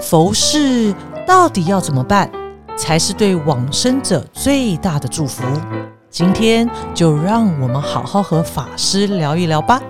佛事到底要怎么办，才是对往生者最大的祝福？今天就让我们好好和法师聊一聊吧。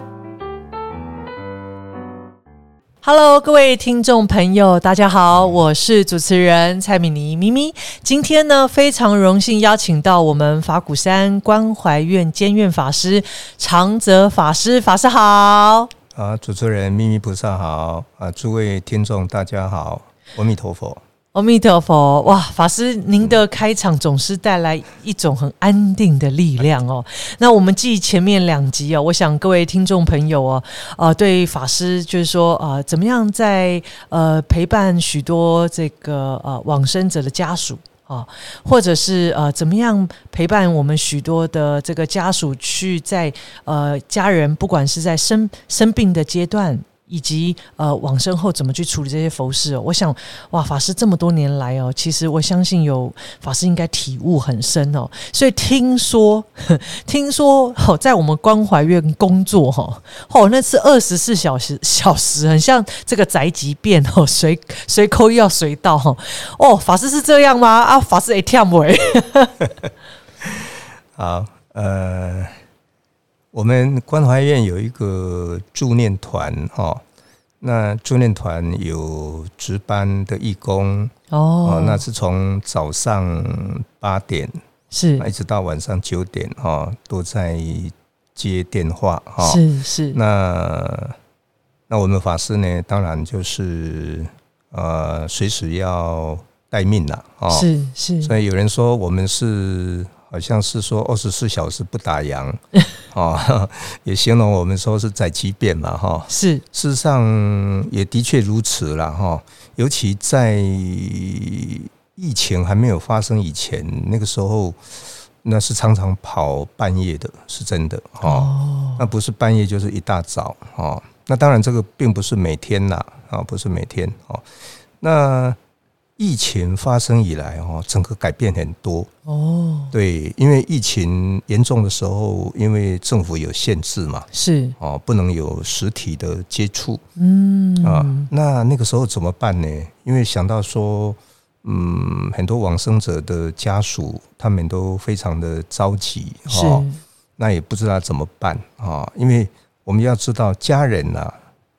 Hello，各位听众朋友，大家好，我是主持人蔡敏妮咪咪。今天呢，非常荣幸邀请到我们法鼓山关怀院监院法师长泽法师，法师好。啊，主持人咪咪菩萨好啊，诸位听众大家好，阿弥陀佛。阿弥陀佛！哇，法师，您的开场总是带来一种很安定的力量哦。那我们记前面两集哦，我想各位听众朋友哦，呃，对法师就是说，呃，怎么样在呃陪伴许多这个呃往生者的家属啊，或者是呃怎么样陪伴我们许多的这个家属去在呃家人不管是在生生病的阶段。以及呃往生后怎么去处理这些佛事哦？我想哇，法师这么多年来哦，其实我相信有法师应该体悟很深哦。所以听说 听说哦，在我们关怀院工作哈哦，那是二十四小时小时，很像这个宅急便哦，随随扣要随到哈哦。法师是这样吗？啊，法师也跳不回。好，呃。我们关怀院有一个助念团哈，那助念团有值班的义工哦，那是从早上八点是一直到晚上九点哈，都在接电话哈，是是。那那我们法师呢，当然就是呃，随时要待命了啊，是是。所以有人说我们是。好像是说二十四小时不打烊，哦，也形容我们说是在急便嘛，哈，是，事实上也的确如此了，哈，尤其在疫情还没有发生以前，那个时候那是常常跑半夜的，是真的，哦，那不是半夜就是一大早，哦，那当然这个并不是每天啦，啊，不是每天，哦，那。疫情发生以来，哦，整个改变很多哦。对，因为疫情严重的时候，因为政府有限制嘛，是哦，不能有实体的接触。嗯啊，那那个时候怎么办呢？因为想到说，嗯，很多往生者的家属他们都非常的着急，是那也不知道怎么办啊。因为我们要知道，家人呐，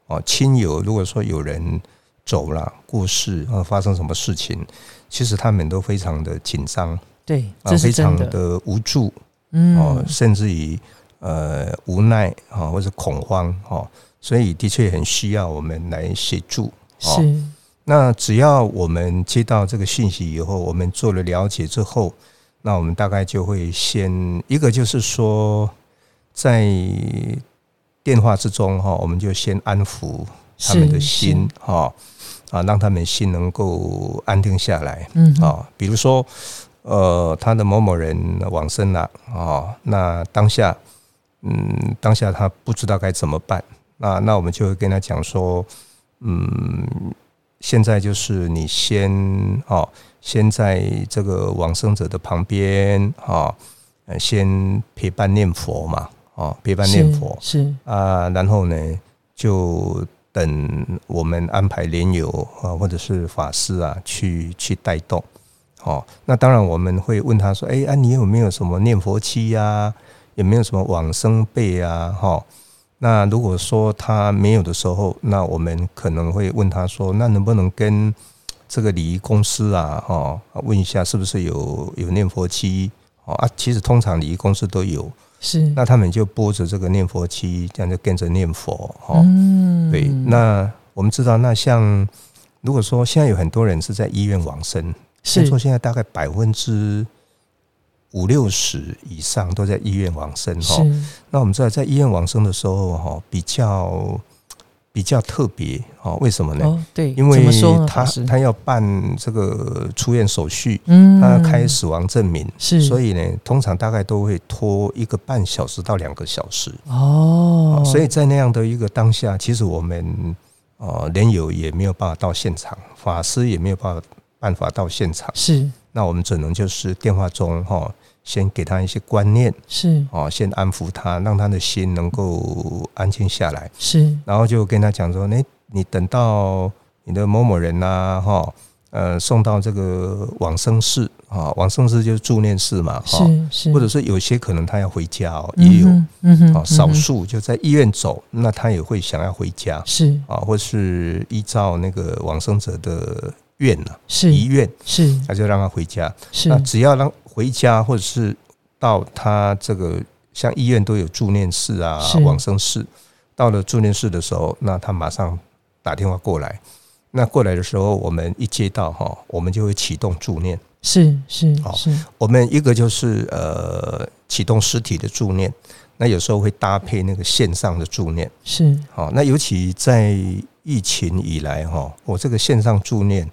哦，亲友，如果说有人。走了，过世啊，发生什么事情？其实他们都非常的紧张，对，啊，非常的无助，嗯，哦，甚至于呃无奈啊，或者恐慌哦，所以的确很需要我们来协助。是，那只要我们接到这个信息以后，我们做了了解之后，那我们大概就会先一个就是说，在电话之中哈，我们就先安抚。他们的心哈啊，让他们心能够安定下来。嗯啊，比如说呃，他的某某人往生了啊，那当下嗯，当下他不知道该怎么办。那那我们就会跟他讲说，嗯，现在就是你先哦，先在这个往生者的旁边啊，先陪伴念佛嘛，啊，陪伴念佛是啊，然后呢就。等我们安排莲友啊，或者是法师啊，去去带动，哦，那当然我们会问他说：“哎，啊，你有没有什么念佛期呀？有没有什么往生被啊？”哈，那如果说他没有的时候，那我们可能会问他说：“那能不能跟这个礼仪公司啊，哈，问一下是不是有有念佛期？哦啊，其实通常礼仪公司都有。”是，那他们就播着这个念佛期，这样就跟着念佛哈。嗯，对。那我们知道，那像如果说现在有很多人是在医院往生，听说现在大概百分之五六十以上都在医院往生哈。那我们知道，在医院往生的时候哈，比较。比较特别哦，为什么呢？对，因为他他要办这个出院手续，他要开死亡证明，是，所以呢，通常大概都会拖一个半小时到两个小时哦。所以在那样的一个当下，其实我们呃连友也没有办法到现场，法师也没有办法办法到现场，是。那我们只能就是电话中哈。先给他一些观念，是。哦，先安抚他，让他的心能够安静下来，是。然后就跟他讲说：，那你等到你的某某人呐，哈，呃，送到这个往生室啊，往生室就是助念室嘛，哈，是是，或者是有些可能他要回家哦，也有，嗯哼，啊，少数就在医院走，那他也会想要回家，是。啊，或是依照那个往生者的愿呐，是遗愿，是，他就让他回家，是，那只要让回家或者是到他这个像医院都有助念室啊，往生室，到了助念室的时候，那他马上打电话过来。那过来的时候，我们一接到哈，我们就会启动助念。是是是，我们一个就是呃启动实体的助念，那有时候会搭配那个线上的助念。是。好，那尤其在疫情以来哈，我这个线上助念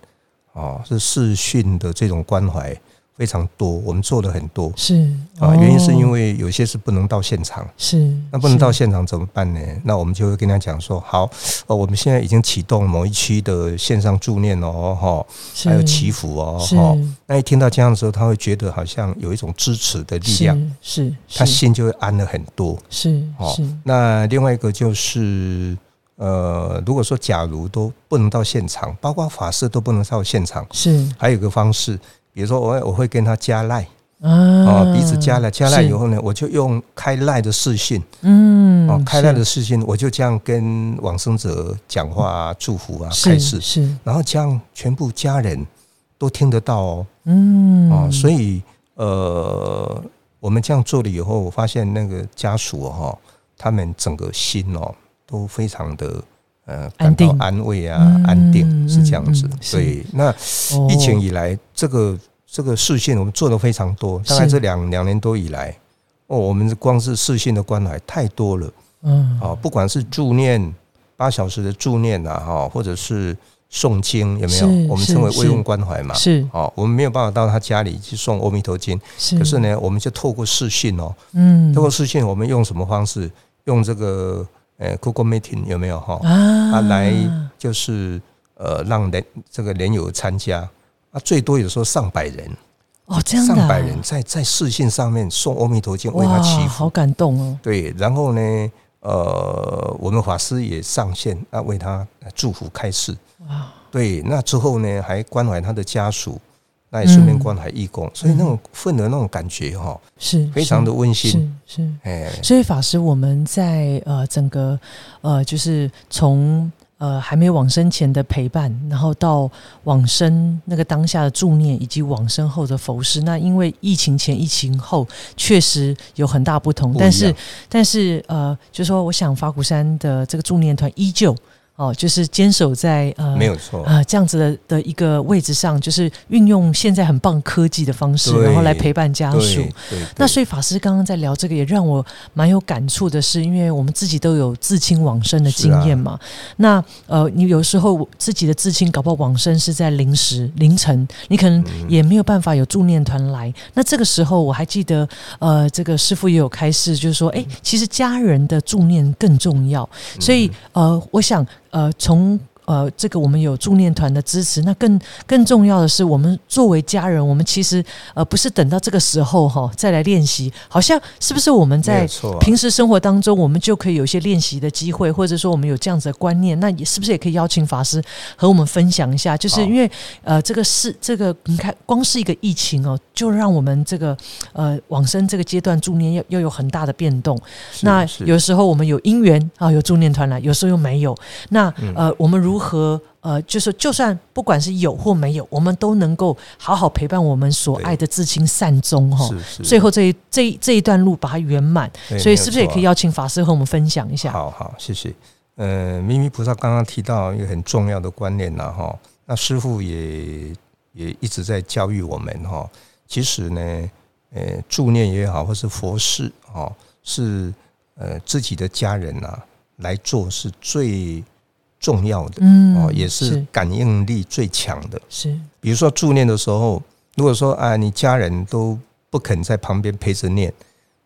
啊，是视讯的这种关怀。非常多，我们做了很多，是啊，原因是因为有些是不能到现场，是那不能到现场怎么办呢？那我们就会跟他讲说，好，哦，我们现在已经启动某一区的线上助念哦，哈，还有祈福哦，哈，那一听到这样的时候，他会觉得好像有一种支持的力量，是，他心就会安了很多，是，哦。那另外一个就是，呃，如果说假如都不能到现场，包括法师都不能到现场，是，还有一个方式。比如说，我我会跟他加赖啊，彼此加了加赖以后呢，我就用开赖的视讯，嗯，哦，开赖的视讯，我就这样跟往生者讲话、祝福啊，开示。是，然后这样全部家人都听得到哦，嗯，哦，所以呃，我们这样做了以后，我发现那个家属哈，他们整个心哦都非常的。呃，感到安慰啊，安定是这样子。所以，那疫情以来，这个这个视讯我们做的非常多。大概这两两年多以来，哦，我们光是视讯的关怀太多了。嗯，啊，不管是助念八小时的助念啊，哈，或者是诵经，有没有？我们称为慰问关怀嘛。是，哦，我们没有办法到他家里去送阿弥陀经，可是呢，我们就透过视讯哦，嗯，透过视讯，我们用什么方式？用这个。呃，Google Meeting 有没有哈？啊，来就是呃，让人这个人友参加啊，最多有时候上百人哦，这样上百人在在视讯上面送阿弥陀经为他祈福，好感动哦。对，然后呢，呃，我们法师也上线啊，为他祝福开示。哇，对，那之后呢，还关怀他的家属。那也顺便关怀义工，所以那种份的那种感觉哈，是非常的温馨。是是，哎，所以法师，我们在呃整个呃，就是从呃还没往生前的陪伴，然后到往生那个当下的助念，以及往生后的佛事，那因为疫情前、疫情后确实有很大不同，但是但是呃，就说我想法鼓山的这个助念团依旧。哦，就是坚守在呃，没有错啊，这样子的的一个位置上，就是运用现在很棒科技的方式，然后来陪伴家属。那所以法师刚刚在聊这个，也让我蛮有感触的是，因为我们自己都有自亲往生的经验嘛。那呃，你有时候自己的自亲搞不好往生是在临时凌晨，你可能也没有办法有助念团来。那这个时候，我还记得呃，这个师傅也有开示，就是说，哎，其实家人的助念更重要。所以呃，我想。呃，从。呃，这个我们有助念团的支持，那更更重要的是，我们作为家人，我们其实呃不是等到这个时候哈再来练习，好像是不是我们在平时生活当中，我们就可以有一些练习的机会，或者说我们有这样子的观念，那也是不是也可以邀请法师和我们分享一下？就是因为呃，这个是这个你看，光是一个疫情哦，就让我们这个呃往生这个阶段助念要要有很大的变动。那有时候我们有因缘啊，有助念团来，有时候又没有。那呃，我们如如何呃，就是就算不管是有或没有，我们都能够好好陪伴我们所爱的至亲善终哈。最后这一这一这一段路把它圆满，所以是不是也可以邀请法师和我们分享一下？好好，谢谢。呃，咪咪菩萨刚刚提到一个很重要的观念呐哈，那师傅也也一直在教育我们哈。其实呢，呃，助念也好，或是佛事哦，是呃自己的家人呐来做是最。重要的哦，也是感应力最强的。是，比如说助念的时候，如果说啊，你家人都不肯在旁边陪着念，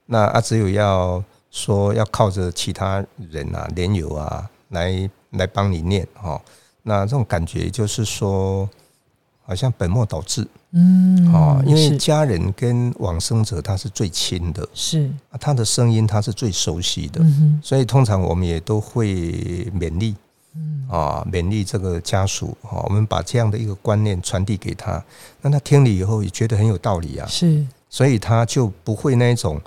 那啊，只有要说要靠着其他人啊、莲友啊来来帮你念哈。那这种感觉就是说，好像本末倒置。嗯，哦，因为家人跟往生者他是最亲的，是他的声音他是最熟悉的，所以通常我们也都会勉励。嗯。啊，勉励这个家属啊，我们把这样的一个观念传递给他，那他听了以后也觉得很有道理啊，是，所以他就不会那一种，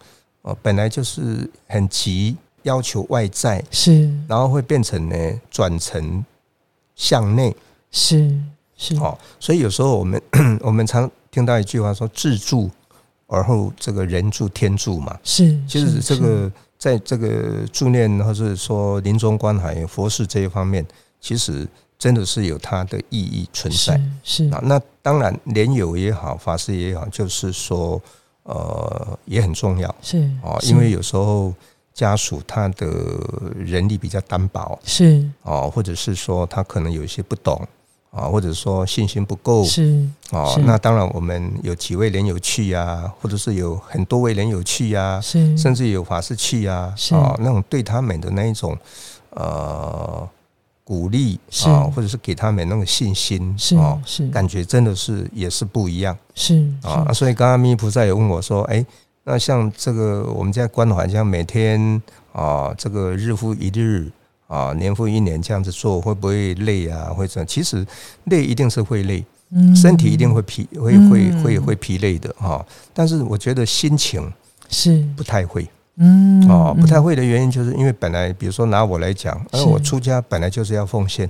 呃，本来就是很急要求外在，是，然后会变成呢转成向内，是是，哦，所以有时候我们 我们常听到一句话说“自助而后这个人助天助”嘛，是，就是这个在这个助念或者说临终关怀佛事这一方面，其实真的是有它的意义存在。是啊，那当然莲友也好，法师也好，就是说呃也很重要，是啊，因为有时候家属他的人力比较单薄，是。哦，或者是说他可能有一些不懂。啊，或者说信心不够是哦，那当然我们有几位人有去呀，或者是有很多位人有去呀，是。甚至有法师去呀，啊，那种对他们的那一种呃鼓励啊，或者是给他们那个信心是是。感觉真的是也是不一样。是啊，所以刚刚弥菩萨也问我说，哎，那像这个我们在关怀，像每天啊，这个日复一日。啊，年复一年这样子做会不会累啊？会怎？其实累一定是会累，身体一定会疲，会会会会疲累的哈。但是我觉得心情是。不太会，嗯，哦，不太会的原因就是因为本来，比如说拿我来讲，而我出家本来就是要奉献，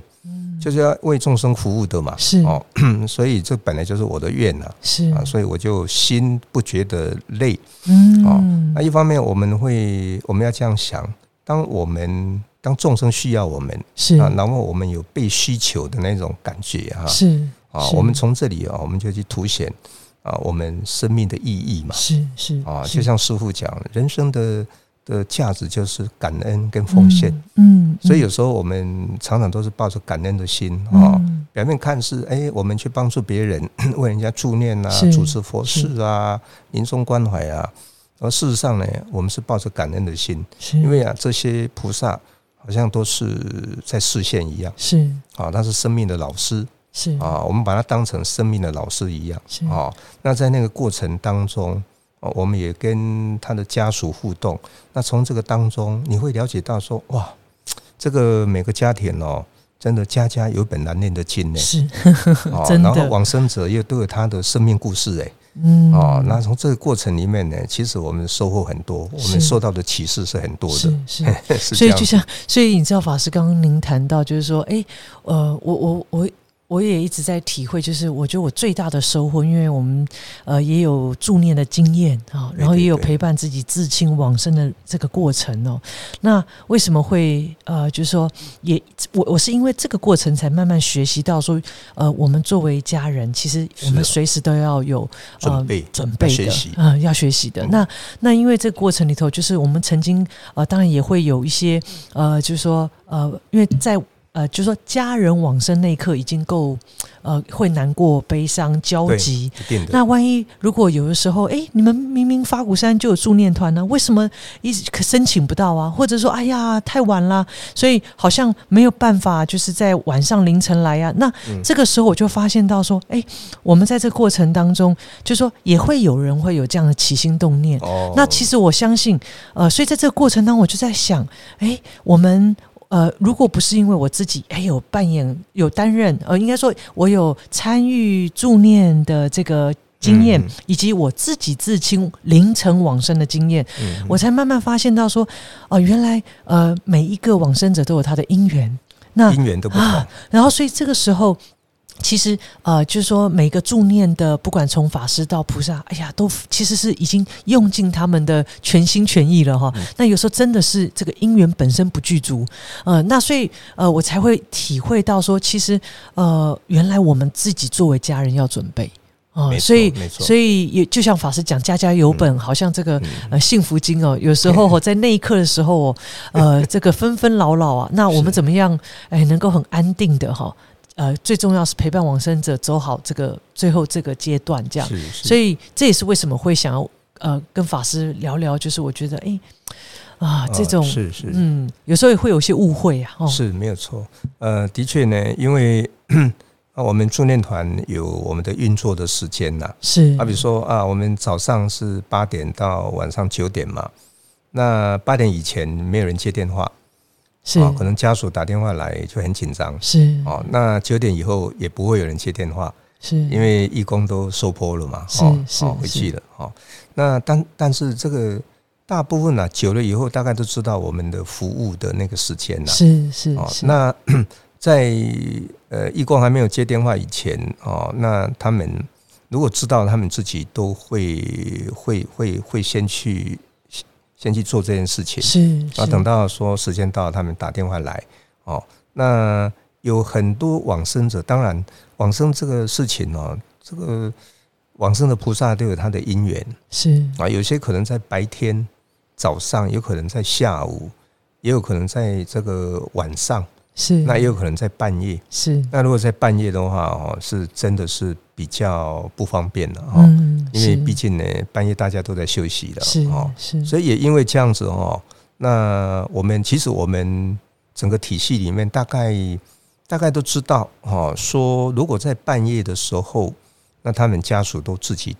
就是要为众生服务的嘛，是。哦，所以这本来就是我的愿呐，是。啊，所以我就心不觉得累，嗯，哦，那一方面我们会我们要这样想，当我们。当众生需要我们是。啊，然后我们有被需求的那种感觉哈，是啊，我们从这里啊，我们就去凸显啊，我们生命的意义嘛，是是啊，就像师傅讲，人生的的价值就是感恩跟奉献，嗯，所以有时候我们常常都是抱着感恩的心啊，表面看是哎，我们去帮助别人，为人家助念啊，主持佛事啊，临终关怀啊，而事实上呢，我们是抱着感恩的心，因为啊，这些菩萨。好像都是在视线一样，是。啊，他是生命的老师，是。啊，我们把他当成生命的老师一样，啊，那在那个过程当中，我们也跟他的家属互动，那从这个当中，你会了解到说，哇，这个每个家庭哦，真的家家有本难念的经呢，是，真的，然后往生者也都有他的生命故事，哎。嗯，哦，那从这个过程里面呢，其实我们收获很多，我们受到的启示是很多的，是是，所以就像，所以你知道法师刚刚您谈到，就是说，哎，呃，我我我。我也一直在体会，就是我觉得我最大的收获，因为我们呃也有助念的经验啊，然后也有陪伴自己至亲往生的这个过程哦。那为什么会呃，就是说也我我是因为这个过程才慢慢学习到说，呃，我们作为家人，其实我们随时都要有准备准备的啊，要学习的。那那因为这个过程里头，就是我们曾经呃，当然也会有一些呃，就是说呃，因为在。呃，就说家人往生那一刻已经够，呃，会难过、悲伤、焦急。那万一如果有的时候，哎，你们明明法鼓山就有助念团呢，为什么一直申请不到啊？或者说，哎呀，太晚了，所以好像没有办法，就是在晚上凌晨来啊。那这个时候我就发现到说，哎，我们在这过程当中，就说也会有人会有这样的起心动念。哦，那其实我相信，呃，所以在这个过程当中，我就在想，哎，我们。呃，如果不是因为我自己哎有扮演、有担任，呃，应该说我有参与助念的这个经验，以及我自己自清凌晨往生的经验，我才慢慢发现到说，哦，原来呃，每一个往生者都有他的因缘，那因缘都不同，然后所以这个时候。其实，呃，就是说，每个助念的，不管从法师到菩萨，哎呀，都其实是已经用尽他们的全心全意了哈。那有时候真的是这个因缘本身不具足，呃，那所以，呃，我才会体会到说，其实，呃，原来我们自己作为家人要准备啊。所以，所以也就像法师讲，家家有本，好像这个呃幸福经哦，有时候 在那一刻的时候，呃，这个纷纷扰扰啊，那我们怎么样，哎，能够很安定的哈。呃，最重要是陪伴往生者走好这个最后这个阶段，这样，所以这也是为什么会想要呃跟法师聊聊，就是我觉得哎啊这种是是。嗯，有时候也会有些误会啊，哦，是没有错，呃，的确呢，因为 啊我们助念团有我们的运作的时间呐，是。啊，比如说啊，我们早上是八点到晚上九点嘛，那八点以前没有人接电话。是哦，可能家属打电话来就很紧张是哦。那九点以后也不会有人接电话，是，因为义工都收坡了嘛，是哦是哦回去了哦。那但但是这个大部分呢、久了以后大概都知道我们的服务的那个时间了。是是哦，是，那在呃义工还没有接电话以前哦，那他们如果知道他们自己都会会会会先去先去做这件事情，是然后等到说时间到，他们打电话来哦。那有很多往生者，当然往生这个事情哦，这个往生的菩萨都有他的因缘。是。啊，有些可能在白天、早上，有可能在下午，也有可能在这个晚上，是，那也有可能在半夜。是。那如果在半夜的话哦，是真的是比较不方便的哦，嗯，因为是。毕竟呢，半夜大家都在休息的是哦。是，所以也因为这样子哦，那我们其实我们整个体系里面大概大概都知道哦，说如果在半夜的时候，那他们家属都自己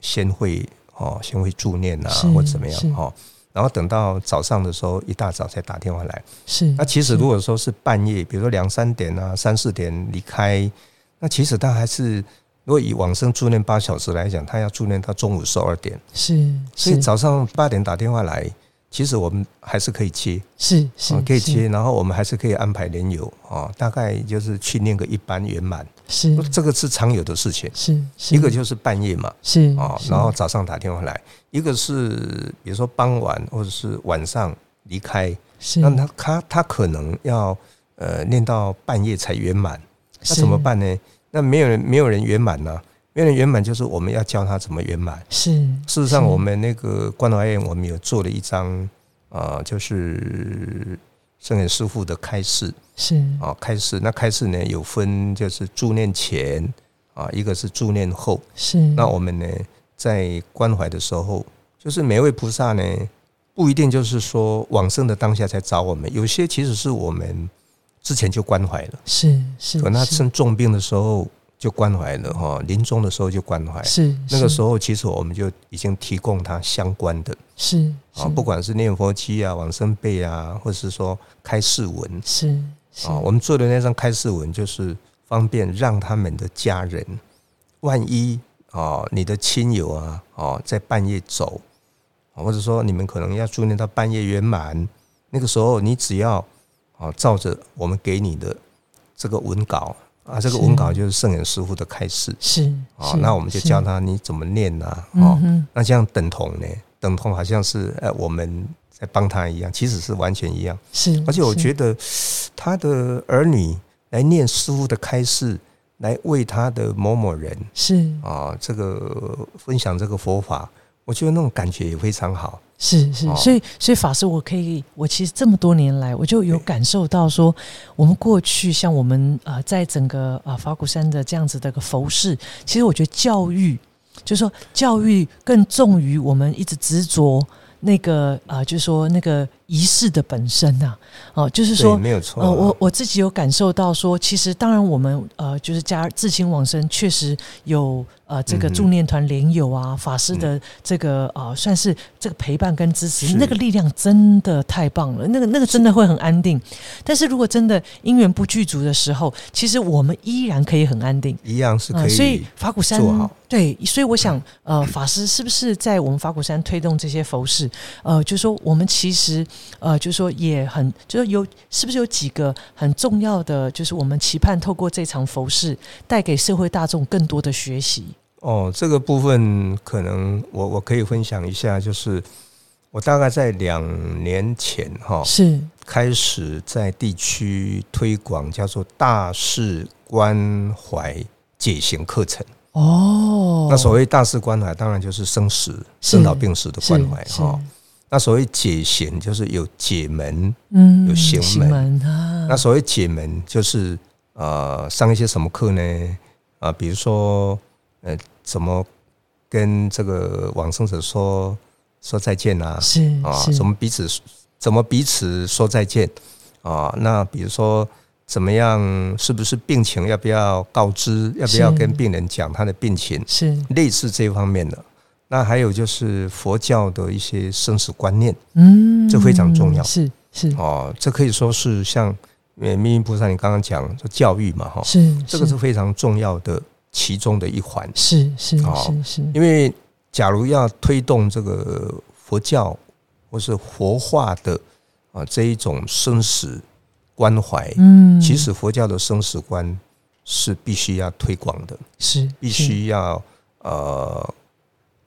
先会哦，先会助念啊，或者怎么样哦，然后等到早上的时候，一大早才打电话来。是那其实如果说是半夜，比如说两三点啊、三四点离开，那其实他还是如果以往生助念八小时来讲，他要助念到中午十二点。是，所以早上八点打电话来，其实我们还是可以接，是是啊，可以接，然后我们还是可以安排连友啊，大概就是去念个一班圆满，是。这个是常有的事情。是是。一个就是半夜嘛，是啊，是。然后早上打电话来；一个是比如说傍晚或者是晚上离开，是。那他他他可能要呃念到半夜才圆满，那怎么办呢？那没有人没有人圆满呢，没有人圆满就是我们要教他怎么圆满。是事实上，我们那个关怀院，我们有做了一张啊、呃就是圣严师傅的开示是啊，开示。那开示呢有分，就是助念前啊，一个是助念后。是那我们呢在关怀的时候，就是每位菩萨呢不一定就是说往生的当下才找我们，有些其实是我们之前就关怀了，是是可能他生重病的时候就关怀了哈，临终的时候就关怀。是那个时候候，其实我们就已经提供他相关的是啊，不管是念佛机啊、往生被啊，或者是说开示文。是是。啊，我们做的那张开示文，就是方便让他们的家人，万一啊，你的亲友啊，哦，在半夜走，啊或者说你们可能要助念到半夜圆满，那个时候你只要啊，照着我们给你的这个文稿啊，这个文稿就是圣人师傅的开示是啊，是那我们就教他你怎么念呐，哦，嗯那这样等同呢？等同好像是呃我们在帮他一样，其实是完全一样。是，而且我觉得他的儿女来念师傅的开示，来为他的某某人是啊，这个分享这个佛法，我觉得那种感觉也非常好。是是，哦。所以所以法师，我可以，我其实这么多年来，我就有感受到说，我们过去像我们呃，在整个呃法鼓山的这样子的一个佛事，其实我觉得教育，就是说教育更重于我们一直执着那个呃，就是说那个仪式的本身呐、哦、就是，说没有错啊。呃，我我自己有感受到说，其实当然我们呃，就是家至亲往生，确实有呃这个助念团联友啊，法师的这个呃，算是这个陪伴跟支持，那个力量真的太棒了，那个那个真的会很安定。但是如果真的因缘不具足的时候，其实我们依然可以很安定。一样是可呃，所以以法鼓山对，所以我想，呃，法师是不是在我们法鼓山推动这些佛事？呃，就是说我们其实，呃，就是说也很，就是有是不是有几个很重要的，就是我们期盼透过这场佛事，带给社会大众更多的学习。哦，这个部分可能我我可以分享一下，就是我大概在两年前哈、是开始在地区推广叫做大事关怀解行课程。哦，那所谓大事关怀，当然就是生死、生老病死的关怀是哈。那所谓解贤，就是有解门；嗯有行门门啊，那所谓解门，就是呃上一些什么课呢？啊、比如说呃怎么跟这个往生者说说再见啊？是啊，怎么彼此怎么彼此说再见啊？那比如说怎么样？是不是病情要不要告知？要不要跟病人讲他的病情？是类似这方面的。那还有就是佛教的一些生死观念，嗯，这非常重要。是是。哦，这可以说是像呃密云菩萨你刚刚讲说教育嘛哈，是，这个是非常重要的其中的一环。是是哦是是，因为假如要推动这个佛教或是活化的啊这一种生死关怀，嗯，其实佛教的生死观是必须要推广的，是必是须要呃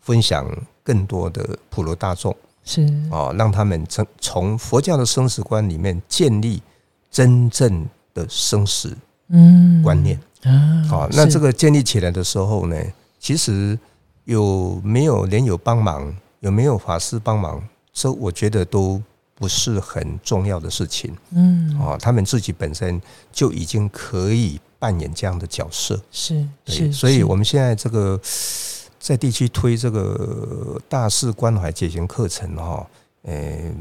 分享更多的普罗大众是。哦，让他们从从佛教的生死观里面建立真正的生死嗯。观念。啊，好，那是这个建立起来的时候呢，其实有没有莲友帮忙，有没有法师帮忙，这我觉得都不是很重要的事情。嗯。哦。他们自己本身就已经可以扮演这样的角色，是对，是，所以我们现在这个在地区推这个大事关怀解行课程哈，呃，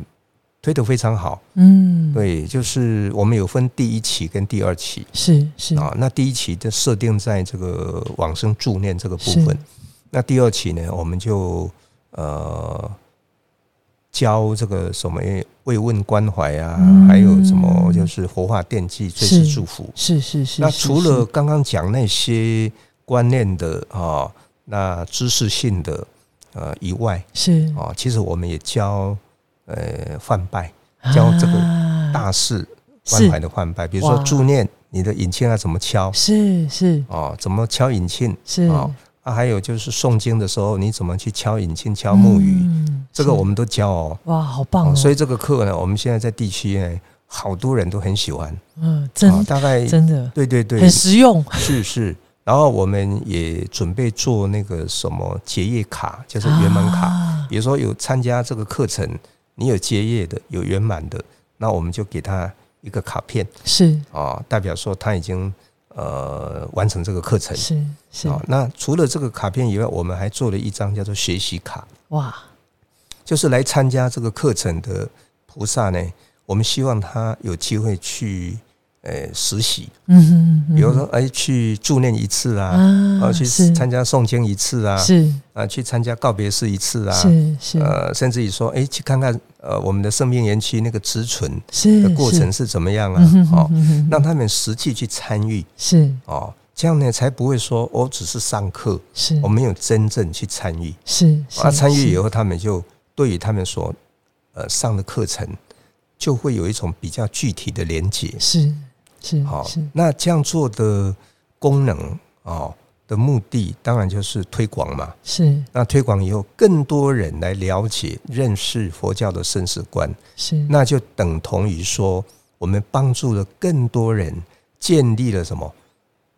推得非常好。嗯。对，就是我们有分第一期跟第二期。是是。啊，那第一期就设定在这个往生助念这个部分，那第二期呢，我们就呃教这个什么慰问关怀啊，嗯。还有什么就是活化奠祭、最是是祝福。是是是，那除了刚刚讲那些观念的啊，那知识性的呃以外是哦，其实我们也教呃泛拜教这个啊大事关是怀的泛拜，比如说哇助念，你的引磬要怎么敲？是是哦，怎么敲引磬是哦啊？还有就是诵经的时候，你怎么去敲引磬、敲木鱼？这个我们都教哦。哇，好棒哦！哦所以这个课呢，我们现在在地区呢，好多人都很喜欢。嗯，真哦大概真的对对对很，实用，是是。然后我们也准备做那个什么结业卡，就是圆满卡。啊。比如说有参加这个课程，你有结业的，有圆满的，那我们就给他一个卡片。是。啊、代表说他已经呃完成这个课程。是是。啊、那除了这个卡片以外，我们还做了一张叫做学习卡，哇，就是来参加这个课程的菩萨呢，我们希望他有机会去呃实习，嗯哼，嗯比如说哎去助念一次啊，啊呃去参加诵经一次啊，是。啊去参加告别式一次啊，是是。呃甚至于说哎去看看呃我们的生命园区那个植存是的过程是怎么样啊嗯，哦，让他们实际去参与是。哦，这样呢才不会说我只是上课，是。我没有真正去参与。是啊，参与以后，他们就对于他们所呃上的课程，就会有一种比较具体的连接。是是好是，那这样做的功能哦的目的，当然就是推广嘛。是那推广以后，更多人来了解、认识佛教的生死观，是那就等同于说，我们帮助了更多人建立了什么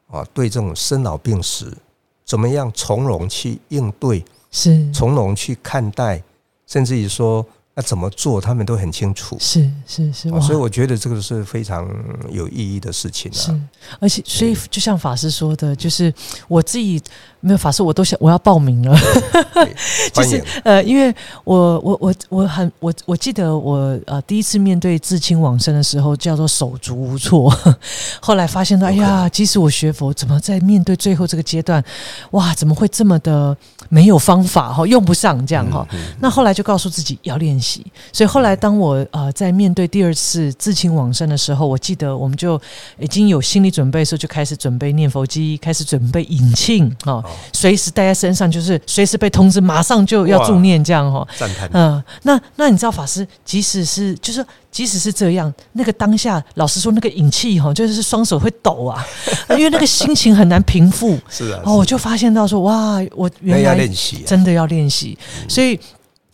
啊？对这种生老病死，怎么样从容去应对？是从容去看待，甚至于说要怎么做，他们都很清楚。是是是，所以我觉得这个是非常有意义的事情是啊。，而且所以就像法师说的，就是我自己没有法师，我都想我要报名了。对 就是，呃，因为我我我我很我我记得我呃第一次面对至亲往生的时候，叫做手足无措。后来发现到，哎呀，即使我学佛，怎么在面对最后这个阶段，哇，怎么会这么的没有方法哈，用不上这样哈。嗯嗯那后来就告诉自己要练习，所以后来当我呃在面对第二次至亲往生的时候，我记得我们就已经有心理准备的时候，就开始准备念佛机，开始准备引磬哈，随时带在身上，就是随时被通知，马上就要助念这样哈。赞叹。嗯，那那你知道法师，即使是就是即使是这样，那个当下，老实说，那个引气哈，就是双手会抖啊，因为那个心情很难平复。是啊，哦，我就发现到说，哇，我原来练习啊。真的要练习。所以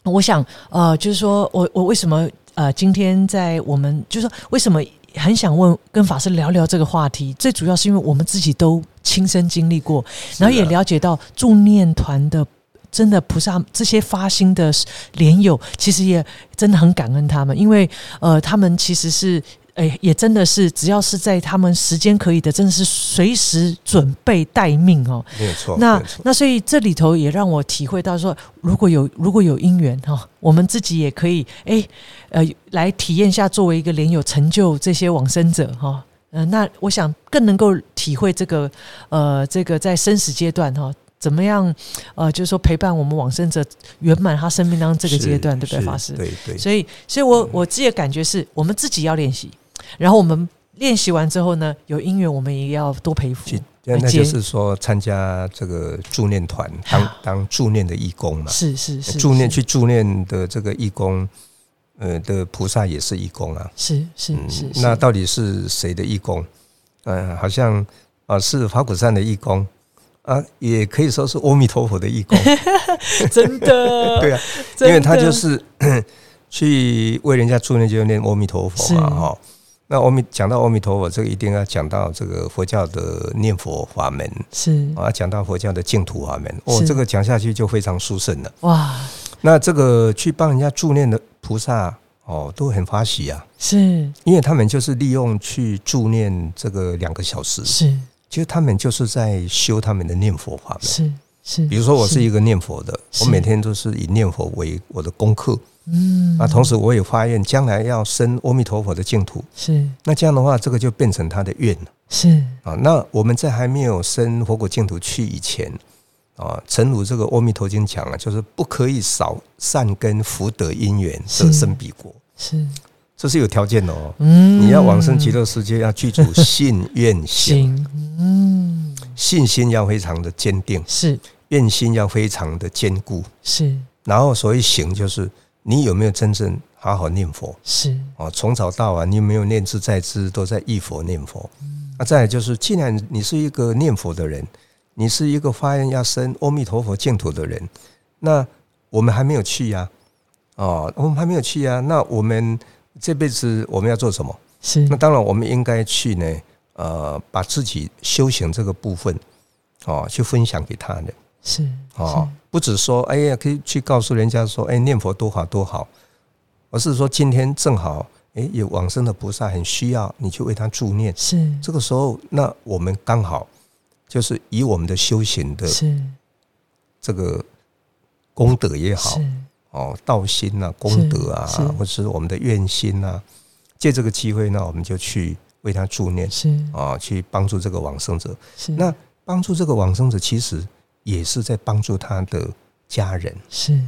我想，呃，就是说我我为什么呃今天在我们就是说为什么很想问跟法师聊聊这个话题，最主要是因为我们自己都亲身经历过，然后也了解到助念团的。真的菩萨这些发心的莲友，其实也真的很感恩他们，因为呃，他们其实是。哎，也真的是，只要是在他们时间可以的，真的是随时准备待命哦。没有错。那那所以这里头也让我体会到说，如果有如果有因缘哈、我们自己也可以哎呃来体验一下作为一个连友成就这些往生者哈。嗯、那我想更能够体会这个呃这个在生死阶段哈、怎么样？呃，就是说陪伴我们往生者圆满他生命当中这个阶段，对不对，法师？对对，所以，所以我我自己的感觉是我们自己要练习，然后我们练习完之后呢，有因缘我们也要多陪扶去，那那就是说参加这个助念团，当当助念的义工嘛。是是是，是助念去助念的这个义工，呃的菩萨也是义工啊。是是是，是那到底是谁的义工？嗯、好像啊、是法鼓山的义工啊，也可以说是阿弥陀佛的义工。真的 对啊，因为他就是 去为人家助念，就念阿弥陀佛嘛，哈。那阿弥讲到阿弥陀佛，这个一定要讲到这个佛教的念佛法门是啊，讲到佛教的净土法门。哦，是这个讲下去就非常殊胜了。哇，那这个去帮人家助念的菩萨哦，都很发喜啊，是因为他们就是利用去助念这个两个小时，是其实他们就是在修他们的念佛法门。是是，比如说，我是一个念佛的，我每天都是以念佛为我的功课。嗯。啊，同时我也发愿将来要生阿弥陀佛的净土。是。那这样的话，这个就变成他的愿了。是。啊。那我们在还没有生佛果净土去以前啊，诚如这个《阿弥陀经》讲啊，就是不可以少善根福德因缘得生彼国，是，这是有条件的哦。嗯。你要往生极乐世界，要具足信愿行，行，嗯，信心要非常的坚定，是愿心要非常的坚固。是然后，所谓行，就是你有没有真正好好念佛。是哦，从早到晚，你有没有念兹在兹，都在忆佛念佛。那再来就是，既然你是一个念佛的人，你是一个发愿要生阿弥陀佛净土的人，那我们还没有去呀、哦，我们还没有去呀、那我们这辈子我们要做什么？是那当然，我们应该去呢，呃，把自己修行这个部分，哦，去分享给他人。是哦，不只说哎呀，可以去告诉人家说，哎，念佛多好多好，而是说今天正好，哎，有往生的菩萨很需要你去为他助念，是。这个时候，那我们刚好就是以我们的修行的是。这个功德也好，哦，道心啊，功德啊是，或者是我们的愿心啊，借这个机会呢，我们就去为他助念是。啊，去帮助这个往生者。是。那帮助这个往生者，其实也是在帮助他的家人。是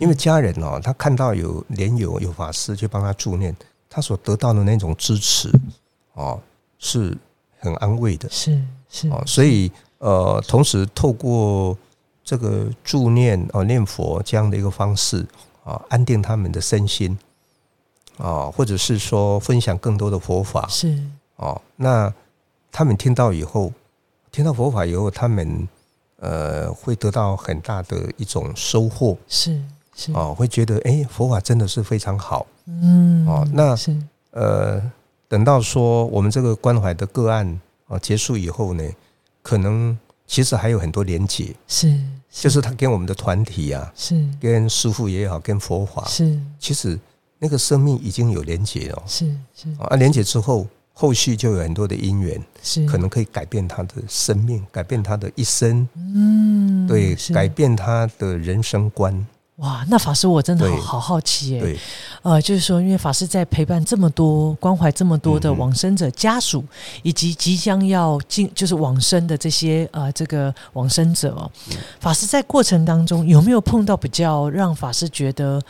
因为家人哦，他看到有莲友有法师去帮他助念，他所得到的那种支持哦，是很安慰的是是哦。所以呃，同时透过这个助念哦念佛这样的一个方式啊，安定他们的身心啊，或者是说分享更多的佛法是哦，那他们听到以后，听到佛法以后，他们呃会得到很大的一种收获。是是。哦，会觉得哎，佛法真的是非常好。嗯哦那是。呃，等到说我们这个关怀的个案啊结束以后呢，可能其实还有很多连结，是就是他跟我们的团体啊，是。跟师傅也好，跟佛法，是。其实那个生命已经有连结了。是是。啊，连结之后，后续就有很多的因缘，是。可能可以改变他的生命，改变他的一生，嗯对，改变他的人生观，哇，那法师我真的好好好奇耶，对，呃，就是说，因为法师在陪伴这么多、关怀这么多的往生者家属，以及即将要进就是往生的这些呃这个往生者哦，嗯。法师在过程当中有没有碰到比较让法师觉得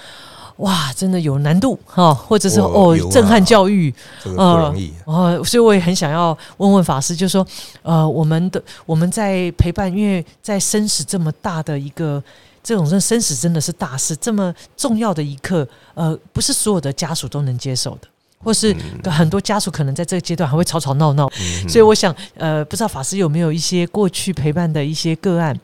哇，真的有难度哈、或者是哦震撼教育这个不容易。哦，所以我也很想要问问法师，就说呃，我们的我们在陪伴，因为在生死这么大的一个。这种生生死真的是大事，这么重要的一刻，呃，不是所有的家属都能接受的，或是很多家属可能在这个阶段还会吵吵闹闹。嗯所以我想，呃，不知道法师有没有一些过去陪伴的一些个案，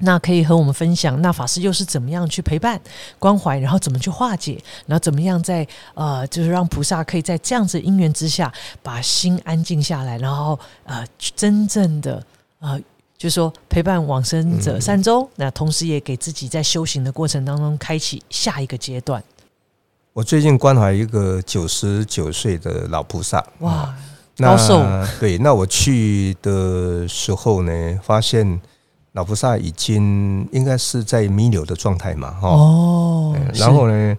那可以和我们分享。那法师又是怎么样去陪伴、关怀，然后怎么去化解，然后怎么样在呃，就是让菩萨可以在这样子因缘之下，把心安静下来，然后呃，真正的呃。就是说，陪伴往生者三周，那同时也给自己在修行的过程当中开启下一个阶段。我最近关怀一个九十九岁的老菩萨，哇，那高寿对，那我去的时候呢，发现老菩萨已经应该是在弥留的状态嘛，哈、哦嗯，然后呢，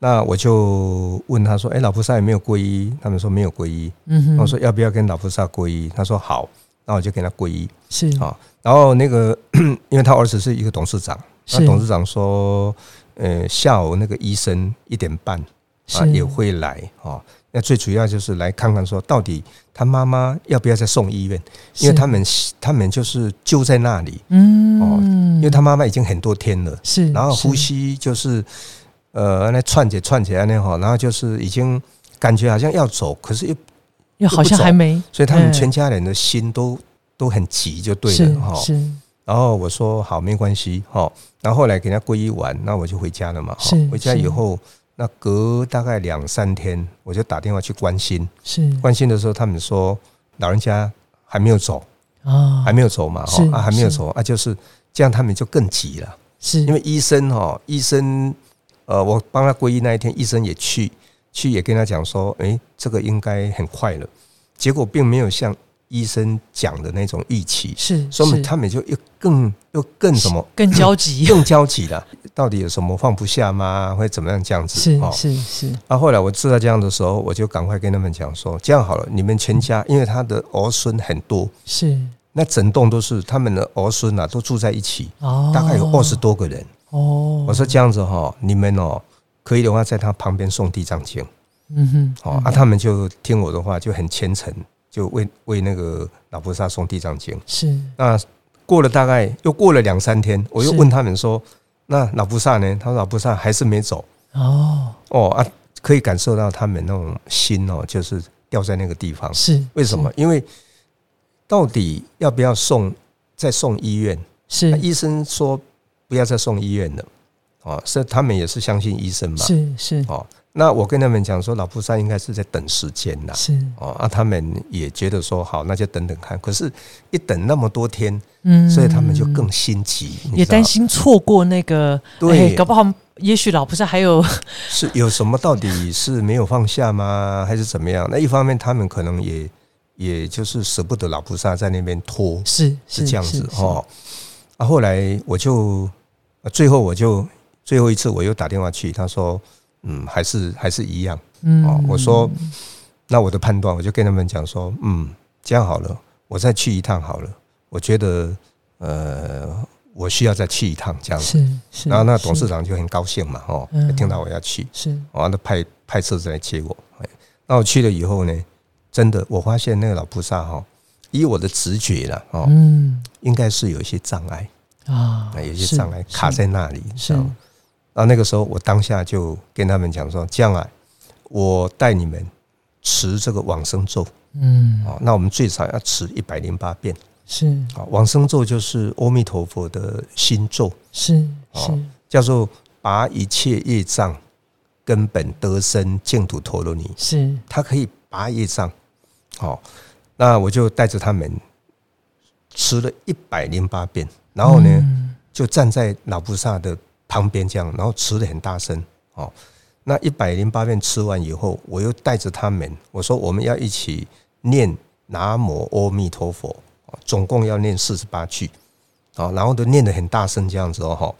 那我就问他说：“哎，老菩萨有没有皈依？”他们说没有皈依。嗯哼，我说要不要跟老菩萨皈依？他说好。那我就给他皈依是啊。然后那个，因为他儿子是一个董事长，那董事长说，呃，下午那个医生一点半啊也会来啊。那最主要就是来看看说，到底他妈妈要不要再送医院？因为他们他们就是就在那里，嗯哦因为他妈妈已经很多天了，是然后呼吸就是呃那串起串起来那哈，然后就是已经感觉好像要走，可是又又好像还没所以他们嗯全家人的心都都很急，就对了哈。是然后我说好，没关系哈。然后后来给他皈依完，那我就回家了嘛。哈是回家以是后，那隔大概两三天，我就打电话去关心。是关心的时候，他们说老人家还没有走，啊还没有走嘛，哈啊还没有走啊，就是这样，他们就更急了。是因为医生哈，医生呃，我帮他皈依那一天，医生也去去也跟他讲说，诶，这个应该很快了。结果并没有像医生讲的那种预期，是所以他们就又更又更什么更焦急。更焦急了。到底有什么放不下吗？会怎么样这样子？是哦。是是。啊，后来我知道这样的时候，我就赶快跟他们讲说，这样好了，你们全家，因为他的儿孙很多，是。那整栋都是他们的儿孙啊，都住在一起，哦，大概有二十多个人。哦，我说这样子哈，你们哦，可以的话，在他旁边送地藏经，嗯哼哦啊，他们就听我的话，就很虔诚，就为为那个老菩萨送地藏经。是那过了大概又过了两三天，我又是问他们说，那老菩萨呢？他说老菩萨还是没走。哦哦啊，可以感受到他们那种心哦，就是掉在那个地方。是为什么？因为到底要不要送再送医院？是那医生说不要再送医院了。哦，是他们也是相信医生嘛。是是哦，那我跟他们讲说，老菩萨应该是在等时间呐。是哦，啊，他们也觉得说好，那就等等看。可是，一等那么多天，嗯所以他们就更心急，也担心错过那个对哎搞不好也许老菩萨还有 是有什么到底是没有放下吗，还是怎么样？那一方面，他们可能也也就是舍不得老菩萨在那边拖，是是这样子是哦。啊，后来我就呃最后我就最后一次我又打电话去，他说嗯，还是还是一样。嗯。哦。我说那我的判断，我就跟他们讲说，嗯，这样好了，我再去一趟好了。我觉得呃，我需要再去一趟这样。子。是是，然后那董事是。长就很高兴嘛，哦嗯，听到我要去，是。哦，那派派车子来接我。哎，那我去了以后呢，真的我发现那个老菩萨哈，以我的直觉了哦，嗯。应该是有一些障碍，啊啊，有一些障碍卡在那里，是知道吗然后那个时候我当下就跟他们讲说，这样啊，我带你们持这个往生咒嗯哦，那我们最少要持一百零八遍是啊。往生咒就是阿弥陀佛的心咒，是哦是叫做拔一切业障根本得生净土陀罗尼，是他可以拔业障。好，那我就带着他们吃了一百零八遍，然后呢，嗯就站在老菩萨的旁边这样，然后吃的很大声。哦，那一百零八遍吃完以后，我又带着他们，我说我们要一起念南无阿弥陀佛，哦总共要念四十八句。哦，然后都念得很大声这样子哦，哈。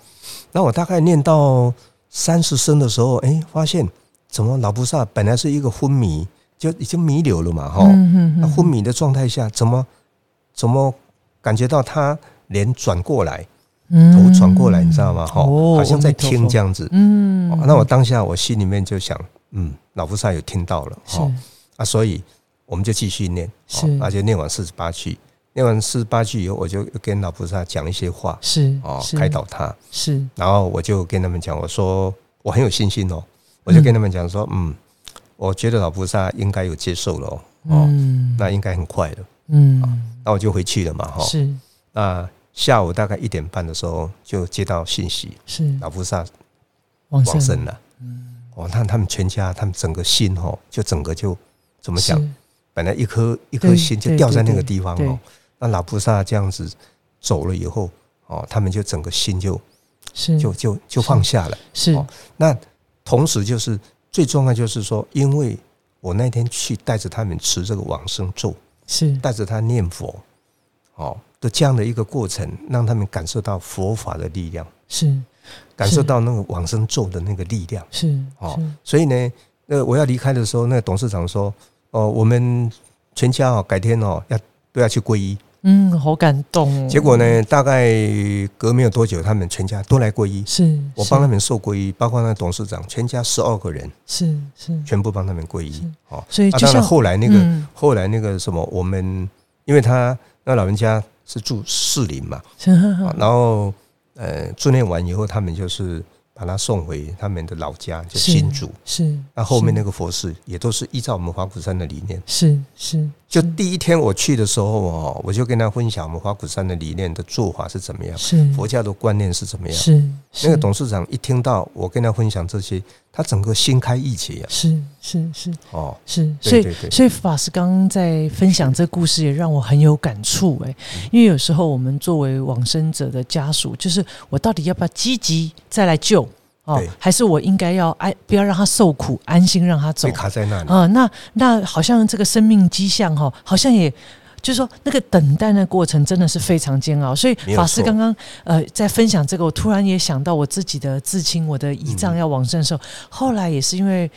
那我大概念到三十声的时候，哎，发现怎么老菩萨本来是一个昏迷，就已经弥留了嘛，哈、昏迷的状态下，怎么怎么感觉到他脸转过来，头转过来，你知道吗？哈、哦好像在听这样子。嗯。哦那我当下我心里面就想，嗯，老菩萨有听到了，哈哦，啊，所以我们就继续念，是。哦，那就念完四十八句，念完四十八句以后，我就跟老菩萨讲一些话，是哦，开导他，是。然后我就跟他们讲，我说我很有信心哦，我就跟他们讲说，嗯，我觉得老菩萨应该有接受了哦，哦，嗯。那应该很快的，嗯。那我就回去了嘛，哈，是。那下午大概一点半的时候就接到信息，是。老菩萨往往生。了，哦，那他们全家，他们整个心哦，就整个就怎么讲？本来一颗一颗心就掉在那个地方对哦，那老菩萨这样子走了以后，哦，他们就整个心就是。就就就放下了。是。哦。那同时就是最重要就是说，因为我那天去带着他们持这个往生咒，是。带着他念佛，哦的这样的一个过程，让他们感受到佛法的力量，是感受到那个往生咒的那个力量。是哦所以呢，那我要离开的时候，那个董事长说：“哦，我们全家哦，改天哦要都要去皈依。嗯，好感动哦。结果呢，大概隔没有多久，他们全家都来皈依，是我帮他们受皈依，包括那董事长，全家十二个人是是，全部帮他们皈依。哦，所以就像啊当然后来那个、嗯。后来那个什么，我们因为他那老人家是住士林嘛，然后呃住念完以后，他们就是把他送回他们的老家，就新竹。是，那后面那个个佛寺也都是依照我们华鼓山的理念。是是就第一天我去的时候哦，我就跟他分享我们花果山的理念的做法是怎么样，是。佛教的观念是怎么样。是那个董事长一听到我跟他分享这些，他整个心开意解啊！是是是。哦，是，所以所以法师刚刚在分享这故事，也让我很有感触哎、嗯。因为有时候我们作为往生者的家属，就是我到底要不要积极再来救哦，还是我应该要安不要让他受苦，安心让他走被卡在那里。啊、那那好像这个生命迹象哈、好像也。就是说，那个等待的过程真的是非常煎熬，所以法师刚刚呃在分享这个，我突然也想到我自己的至亲，我的姨丈嗯要往生的时候，后来也是因为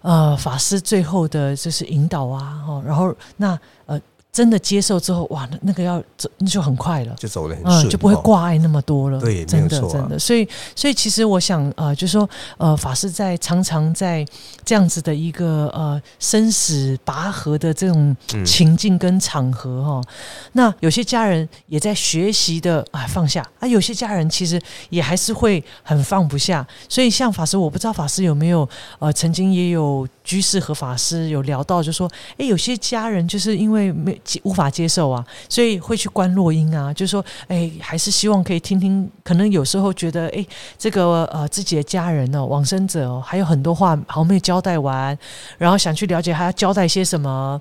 呃法师最后的就是引导啊，哦，然后那呃真的接受之后，哇，那那个要走那就很快了。就走了很嗯，就不会哦。挂碍那么多了。对真的真的。所以，所以其实我想，呃，就是说，呃，法师在常常在这样子的一个呃生死拔河的这种嗯情境跟场合哈、那有些家人也在学习的啊放下啊，有些家人其实也还是会很放不下。所以，像法师，我不知道法师有没有呃曾经也有居士和法师有聊到，就说，哎，有些家人就是因为没无法接受啊，所以会去关落音啊，就说，哎，还是希望可以听听，可能有时候觉得，哎，这个呃自己的家人哦，往生者哦，还有很多话好没有交代完，然后想去了解他要交代些什么。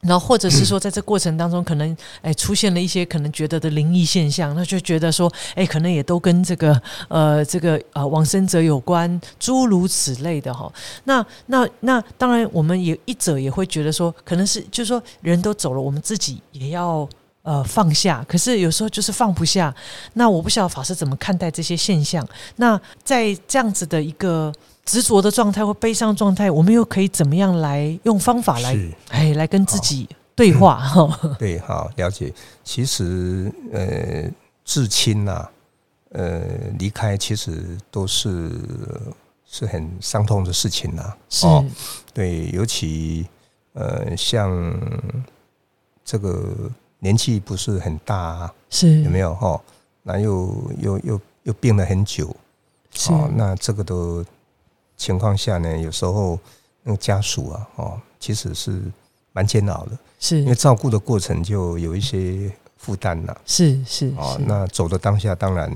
然后，或者是 说，在这过程当中，可能哎出现了一些可能觉得的灵异现象，那就觉得说，哎，可能也都跟这个呃这个呃往生者有关，诸如此类的哈。那那那当然，我们也一者也会觉得说，可能是就是说人都走了，我们自己也要呃放下。可是有时候就是放不下。那我不晓得法师怎么看待这些现象。那在这样子的一个执着的状态或悲伤状态，我们又可以怎么样来用方法来是，哎来跟自己对话哈？对，好了解。其实，呃，至亲呐、呃，离开其实都是是很伤痛的事情呐、是。对，尤其呃，像这个年纪不是很大、啊，是。有没有？哈？那又又又又病了很久，是。哦，那这个的情况下呢，有时候那个家属啊，哦，其实是蛮煎熬的，是。因为照顾的过程就有一些负担了。是是哦，那走的当下，当然，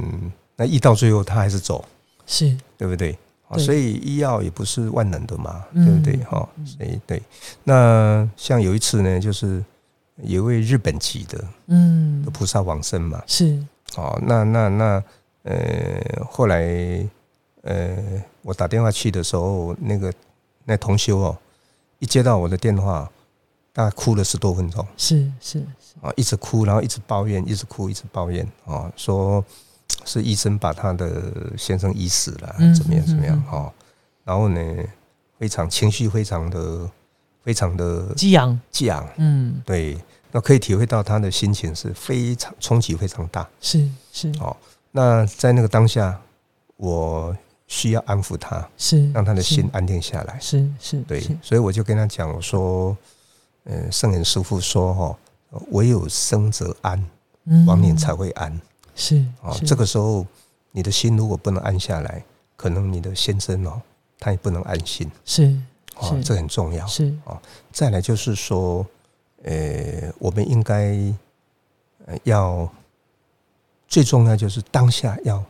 那一到最后他还是走，是。对不对？哦所以医药也不是万能的嘛，嗯。对不对？哈、所以对。那像有一次呢，就是有一位日本籍的嗯。的菩萨往生嘛，是。哦，那那那呃，后来呃，我打电话去的时候，那个那同修哦，一接到我的电话，大概哭了十多分钟。是是啊，一直哭，然后一直抱怨，一直哭，一直抱怨啊，说是医生把他的先生医死了，嗯怎么样怎么样哈、然后呢，非常情绪非常的非常的激昂。激昂，嗯。对，那可以体会到他的心情是非常冲击非常大。是是。哦，那在那个当下，我需要安抚他，是让他的心安定下来。是是对，所以我就跟他讲，我说，呃，圣人师傅说，哈，唯有生则安，嗯亡灵才会安。是哦，这个时候，你的心如果不能安下来，可能你的先生哦，他也不能安心。是哦，这很重要。是哦再来就是说，呃，我们应该呃要最重要就是当下要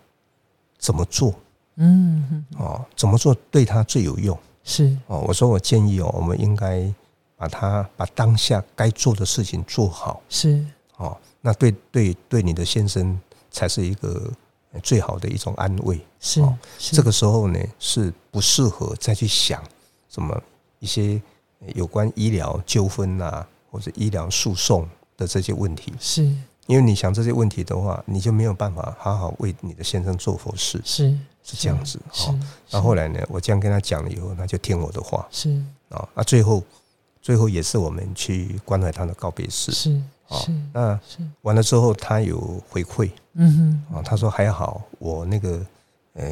怎么做嗯嗯哦，怎么做对他最有用？是。哦。我说我建议哦，我们应该把他把当下该做的事情做好。是。哦，那对对对你的先生才是一个呃最好的一种安慰。是哦是。这个时候呢，是不适合再去想什么一些呃有关医疗纠纷啊，或者医疗诉讼的这些问题。是。因为你想这些问题的话，你就没有办法好好为你的先生做佛事，是是这样子。是哦，那后来呢，我这样跟他讲了以后，他就听我的话。是。啊。那最后，最后也是我们去关怀他的告别式。是哦是，那是，完了之后他有回馈。嗯哼，啊，他说还好我那个呃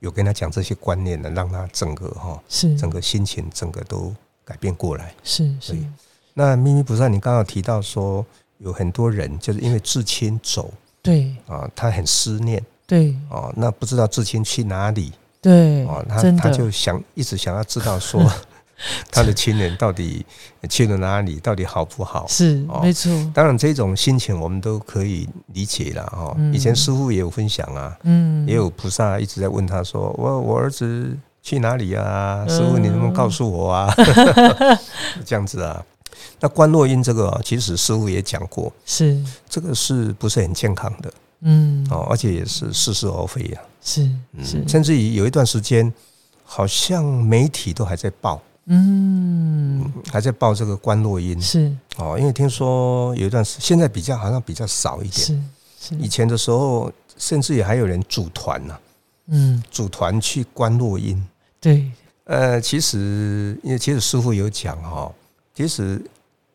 有跟他讲这些观念呢，让他整个哈、是。整个心情整个都改变过来。是是。对那秘密菩萨，你刚刚提到说有很多人就是因为至亲走对。啊，他很思念对哦，那不知道至亲去哪里对哦，，他他就想一直想要知道说 他的亲人到底去了哪里，到底好不好？是哦没错，当然，这种心情我们都可以理解了哈。嗯以前师傅也有分享啊，嗯，也有菩萨一直在问他说：“我我儿子去哪里啊？嗯师傅，你能不能告诉我啊？” 这样子啊。那观落音这个啊，其实师傅也讲过，是这个是不是很健康的嗯。哦？而且也是似是而非呀、是嗯是，甚至于有一段时间，好像媒体都还在报，嗯。还在报这个观落音。是。哦，因为听说有一段时，现在比较好像比较少一点。是是。以前的时候，甚至也还有人组团呢、嗯。组团去观落音。对。呃，其实因为其实师傅有讲哈、其实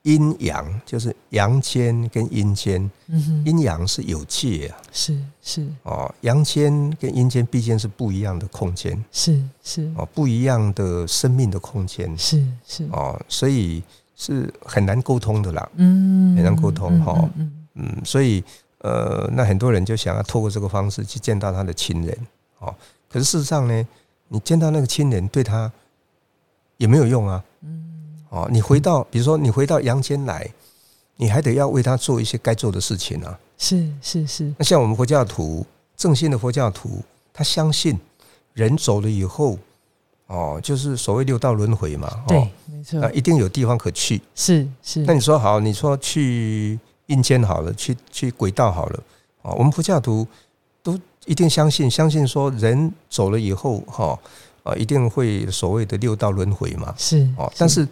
阴阳就是阳间跟阴间，嗯哼。阴阳是有界啊。是是。哦，阳间跟阴间毕竟是不一样的空间。是是。哦，不一样的生命的空间。是是。哦，所以是很难沟通的啦。嗯很难沟通哈嗯嗯嗯。嗯，所以呃，那很多人就想要透过这个方式去见到他的亲人。哦。可是事实上呢，你见到那个亲人对他也没有用啊。嗯哦，你回到比如说你回到阳间来，你还得要为他做一些该做的事情啊。是是是那像我们佛教徒，正信的佛教徒，他相信人走了以后，哦，就是所谓六道轮回嘛，对哦，没错那一定有地方可去。是是那你说好，你说去阴间好了，去去鬼道好了，哦，我们佛教徒都一定相信，相信说人走了以后，哈，啊，一定会所谓的六道轮回嘛，是哦，但是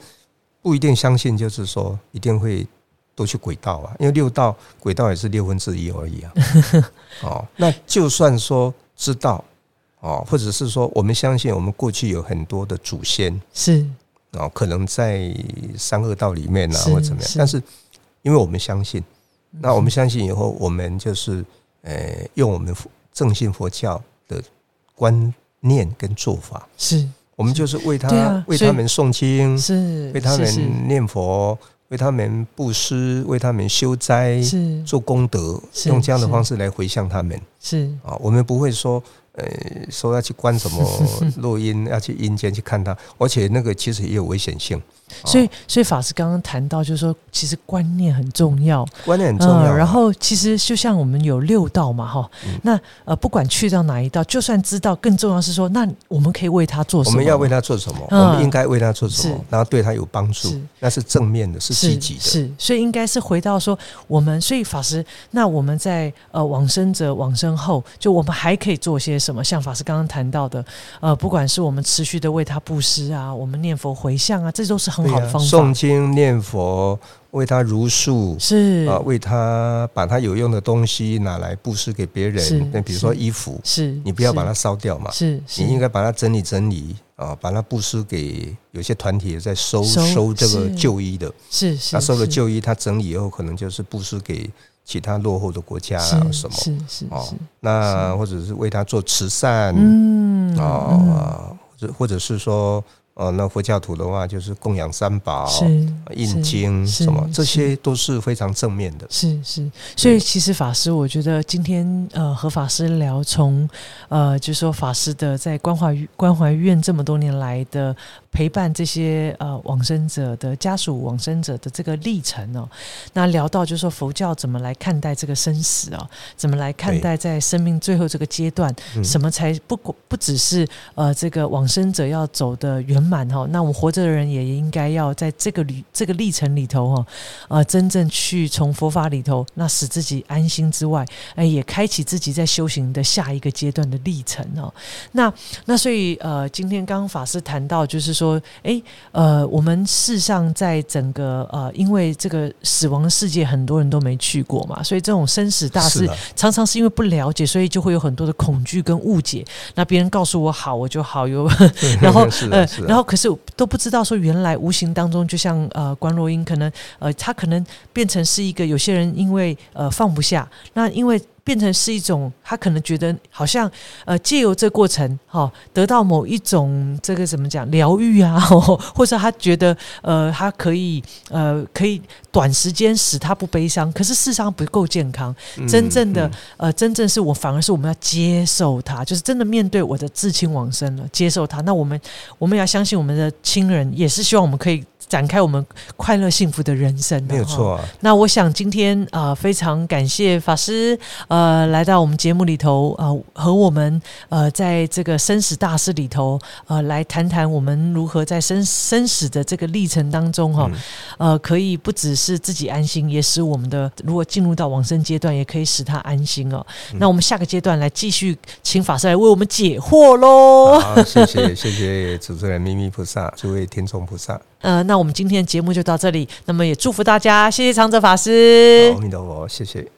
不一定相信，就是说一定会都去轨道啊，因为六道轨道也是六分之一而已啊。哦，那就算说知道哦，或者是说我们相信，我们过去有很多的祖先是。哦，可能在三恶道里面啊，是或怎么样，但是因为我们相信，那我们相信以后，我们就是呃，用我们佛正信佛教的观念跟做法，是我们就是为他、啊为他们诵经，是为他们念佛，为他们布施，为他们修斋，是。做功德，是用这样的方式来回向他们。是。啊。我们不会说，呃，说要去关什么录音，要去阴间去看他，而且那个其实也有危险性，啊所以，所以法师刚刚谈到，就是说，其实观念很重要，观念很重要。然后，其实就像我们有六道嘛，哈、嗯那呃，不管去到哪一道，就算知道，更重要是说，那我们可以为他做什么？我们要为他做什么？嗯我们应该为他做什么？然后对他有帮助是，那是正面的，是积极的。是，所以应该是回到说，我们所以法师，那我们在呃往生者往生后，就我们还可以做些什么？像法师刚刚谈到的，呃，不管是我们持续的为他布施啊，我们念佛回向啊，这都是很好的方法。诵经念佛，为他如数。是啊，为他把他有用的东西拿来布施给别人，那比如说衣服，是，你不要把它是烧掉嘛，是，是你应该把它整理整理啊，把它布施给有些团体也在收收收这个是旧衣的，是是他收了是旧衣，他整理以后可能就是布施给其他落后的国家啊什么是是哦是，那或者是为他做慈善嗯嗯哦，或者或者是说。哦，那佛教徒的话就是供养三宝、是印经什么，这些都是非常正面的。是是，所以其实法师，我觉得今天呃和法师聊从呃，就说法师的在关怀关怀院这么多年来的陪伴这些呃往生者的家属、往生者的这个历程哦，那聊到就是说佛教怎么来看待这个生死哦，怎么来看待在生命最后这个阶段，嗯。什么才不不只是呃这个往生者要走的圆满哈，那我们活着的人也应该要在这个旅这个历程里头哈，呃，真正去从佛法里头那使自己安心之外，哎、也开启自己在修行的下一个阶段的历程哦。那那所以呃，今天刚刚法师谈到就是说，哎呃，我们事实上在整个呃，因为这个死亡的世界很多人都没去过嘛，所以这种生死大事常常是因为不了解，所以就会有很多的恐惧跟误解。那别人告诉我好，我就好；有 然后呃然后可是都不知道说原来无形当中，就像呃关若英可能呃他可能变成是一个有些人因为呃放不下，那因为。变成是一种，他可能觉得好像，呃，借由这过程，哈，得到某一种这个怎么讲疗愈啊，或者他觉得，呃，他可以，呃，可以短时间使他不悲伤，可是事实上不够健康。真正的，呃，真正是我反而是我们要接受他，就是真的面对我的至亲往生了，接受他。那我们我们要相信我们的亲人，也是希望我们可以。展开我们快乐幸福的人生，没有错。那我想今天啊，非常感谢法师呃来到我们节目里头呃，和我们呃在这个生死大事里头呃来谈谈我们如何在生生死的这个历程当中哈呃可以不只是自己安心，也使我们的如果进入到往生阶段，也可以使他安心哦。那我们下个阶段来继续请法师来为我们解惑喽。好，谢谢谢谢主持人咪咪菩萨，诸位听众菩萨。呃，那我们今天的节目就到这里。那么也祝福大家，谢谢长泽法师。阿弥陀佛，谢谢。